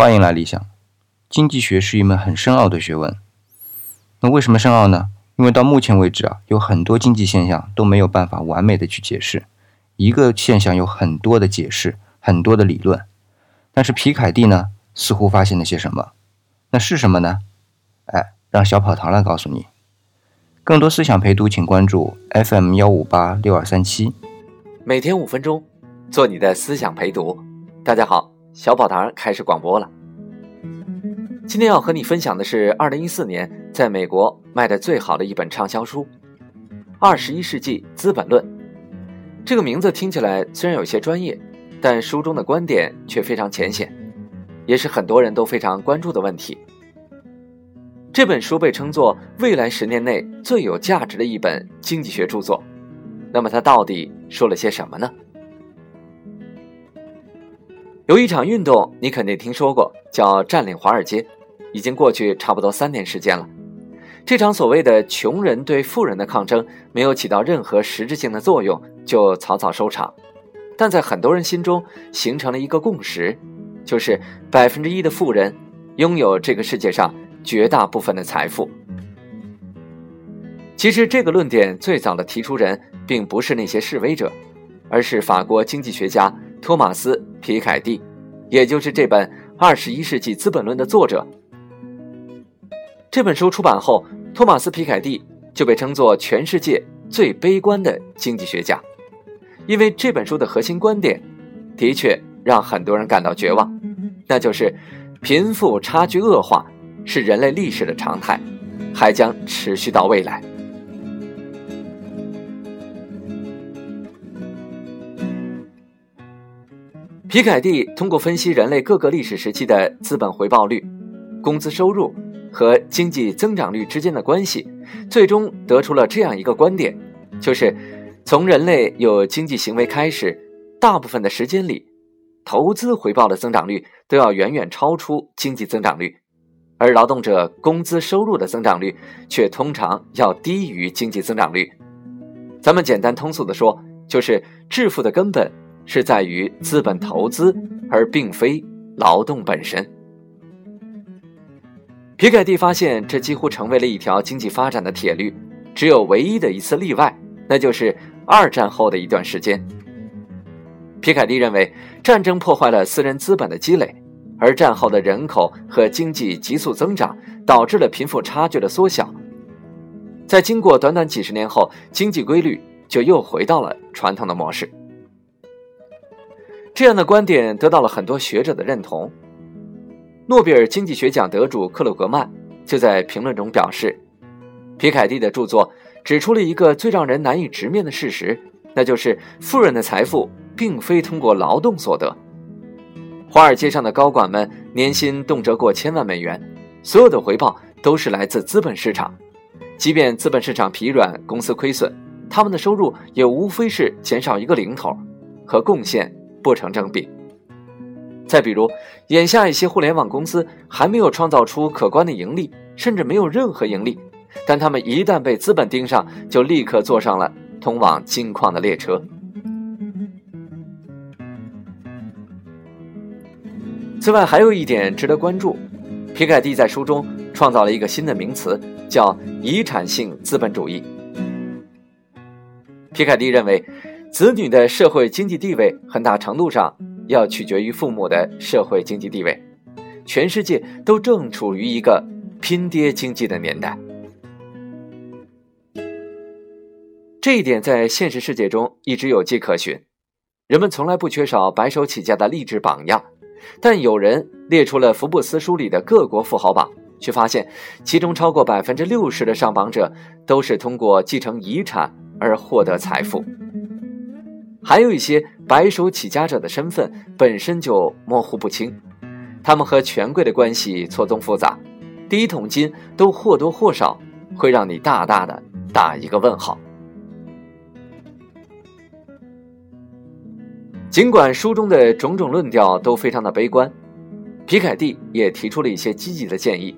欢迎来理想。经济学是一门很深奥的学问。那为什么深奥呢？因为到目前为止啊，有很多经济现象都没有办法完美的去解释。一个现象有很多的解释，很多的理论。但是皮凯蒂呢，似乎发现了些什么？那是什么呢？哎，让小跑堂来告诉你。更多思想陪读，请关注 FM 幺五八六二三七。每天五分钟，做你的思想陪读。大家好。小宝堂开始广播了。今天要和你分享的是二零一四年在美国卖的最好的一本畅销书《二十一世纪资本论》。这个名字听起来虽然有些专业，但书中的观点却非常浅显，也是很多人都非常关注的问题。这本书被称作未来十年内最有价值的一本经济学著作。那么，它到底说了些什么呢？有一场运动，你肯定听说过，叫占领华尔街，已经过去差不多三年时间了。这场所谓的穷人对富人的抗争，没有起到任何实质性的作用，就草草收场。但在很多人心中形成了一个共识，就是百分之一的富人拥有这个世界上绝大部分的财富。其实，这个论点最早的提出人并不是那些示威者，而是法国经济学家。托马斯·皮凯蒂，也就是这本《二十一世纪资本论》的作者。这本书出版后，托马斯·皮凯蒂就被称作全世界最悲观的经济学家，因为这本书的核心观点，的确让很多人感到绝望，那就是贫富差距恶化是人类历史的常态，还将持续到未来。皮凯蒂通过分析人类各个历史时期的资本回报率、工资收入和经济增长率之间的关系，最终得出了这样一个观点：就是从人类有经济行为开始，大部分的时间里，投资回报的增长率都要远远超出经济增长率，而劳动者工资收入的增长率却通常要低于经济增长率。咱们简单通俗的说，就是致富的根本。是在于资本投资，而并非劳动本身。皮凯蒂发现，这几乎成为了一条经济发展的铁律。只有唯一的一次例外，那就是二战后的一段时间。皮凯蒂认为，战争破坏了私人资本的积累，而战后的人口和经济急速增长，导致了贫富差距的缩小。在经过短短几十年后，经济规律就又回到了传统的模式。这样的观点得到了很多学者的认同。诺贝尔经济学奖得主克鲁格曼就在评论中表示，皮凯蒂的著作指出了一个最让人难以直面的事实，那就是富人的财富并非通过劳动所得。华尔街上的高管们年薪动辄过千万美元，所有的回报都是来自资本市场。即便资本市场疲软，公司亏损，他们的收入也无非是减少一个零头，和贡献。不成正比。再比如，眼下一些互联网公司还没有创造出可观的盈利，甚至没有任何盈利，但他们一旦被资本盯上，就立刻坐上了通往金矿的列车。此外，还有一点值得关注：皮凯蒂在书中创造了一个新的名词，叫“遗产性资本主义”。皮凯蒂认为。子女的社会经济地位很大程度上要取决于父母的社会经济地位，全世界都正处于一个拼爹经济的年代。这一点在现实世界中一直有迹可循，人们从来不缺少白手起家的励志榜样。但有人列出了福布斯书里的各国富豪榜，却发现其中超过百分之六十的上榜者都是通过继承遗产而获得财富。还有一些白手起家者的身份本身就模糊不清，他们和权贵的关系错综复杂，第一桶金都或多或少会让你大大的打一个问号。尽管书中的种种论调都非常的悲观，皮凯蒂也提出了一些积极的建议。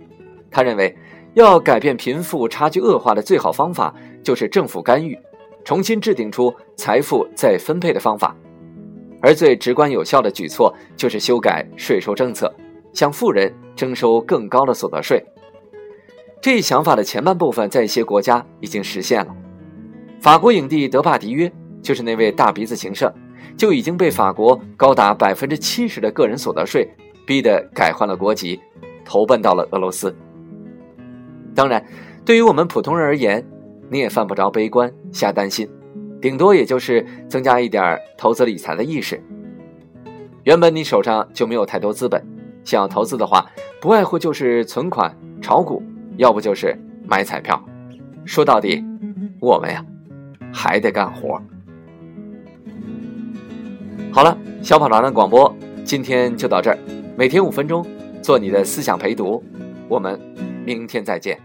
他认为，要改变贫富差距恶化的最好方法就是政府干预。重新制定出财富再分配的方法，而最直观有效的举措就是修改税收政策，向富人征收更高的所得税。这一想法的前半部分在一些国家已经实现了。法国影帝德帕迪约就是那位大鼻子情圣，就已经被法国高达百分之七十的个人所得税逼得改换了国籍，投奔到了俄罗斯。当然，对于我们普通人而言，你也犯不着悲观瞎担心，顶多也就是增加一点投资理财的意识。原本你手上就没有太多资本，想要投资的话，不外乎就是存款、炒股，要不就是买彩票。说到底，我们呀。还得干活。好了，小跑团的广播今天就到这儿，每天五分钟，做你的思想陪读，我们明天再见。